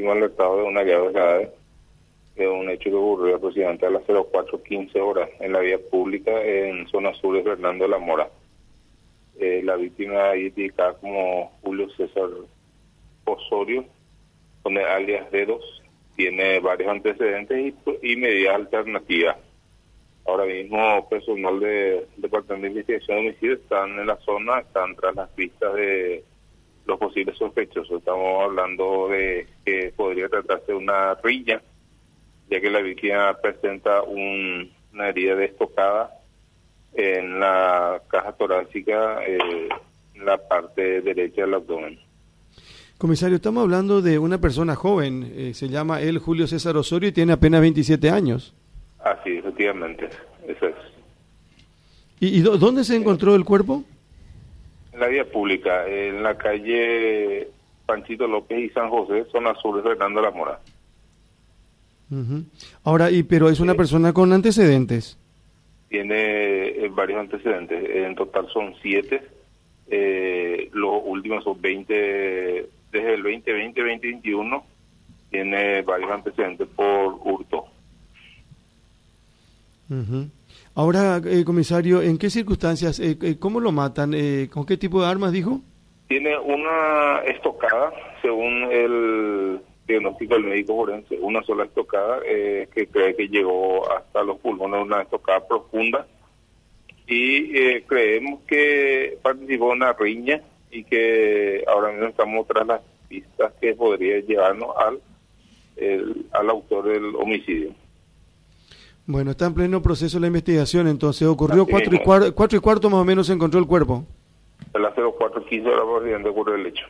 fuimos alertados de una llave grave, de un hecho que ocurrió aproximadamente a las 04.15 horas en la vía pública en zona sur de Fernando de la Mora. Eh, la víctima identificada como Julio César Osorio, con el alias Dedos, tiene varios antecedentes y, y medidas alternativas. Ahora mismo personal de Departamento de Investigación de Homicidio están en la zona, están tras las pistas de los posibles sospechosos. Estamos hablando de que podría tratarse de una riña, ya que la víctima presenta un, una herida destocada en la caja torácica, eh, en la parte derecha del abdomen. Comisario, estamos hablando de una persona joven, eh, se llama él Julio César Osorio y tiene apenas 27 años. Así, efectivamente, eso es. ¿Y, y dónde se encontró el cuerpo? La vía pública, en la calle Panchito López y San José, zona sur de Fernando la Mora. Uh Ahora, y pero es una persona con antecedentes. Tiene eh, varios antecedentes, en total son siete. Eh, los últimos son 20, desde el 2020, 2021, tiene varios antecedentes por Uh Ahora, eh, comisario, ¿en qué circunstancias, eh, eh, cómo lo matan? Eh, ¿Con qué tipo de armas dijo? Tiene una estocada, según el diagnóstico del médico forense, una sola estocada eh, que cree que llegó hasta los pulmones, una estocada profunda. Y creemos que participó en una riña y que ahora mismo estamos tras las pistas que podría llevarnos al, al autor del homicidio. Bueno, está en pleno proceso la investigación, entonces ocurrió cuatro y, cuarto, cuatro y cuarto más o menos se encontró el cuerpo. A las 04.15 horas por ocurrió el hecho.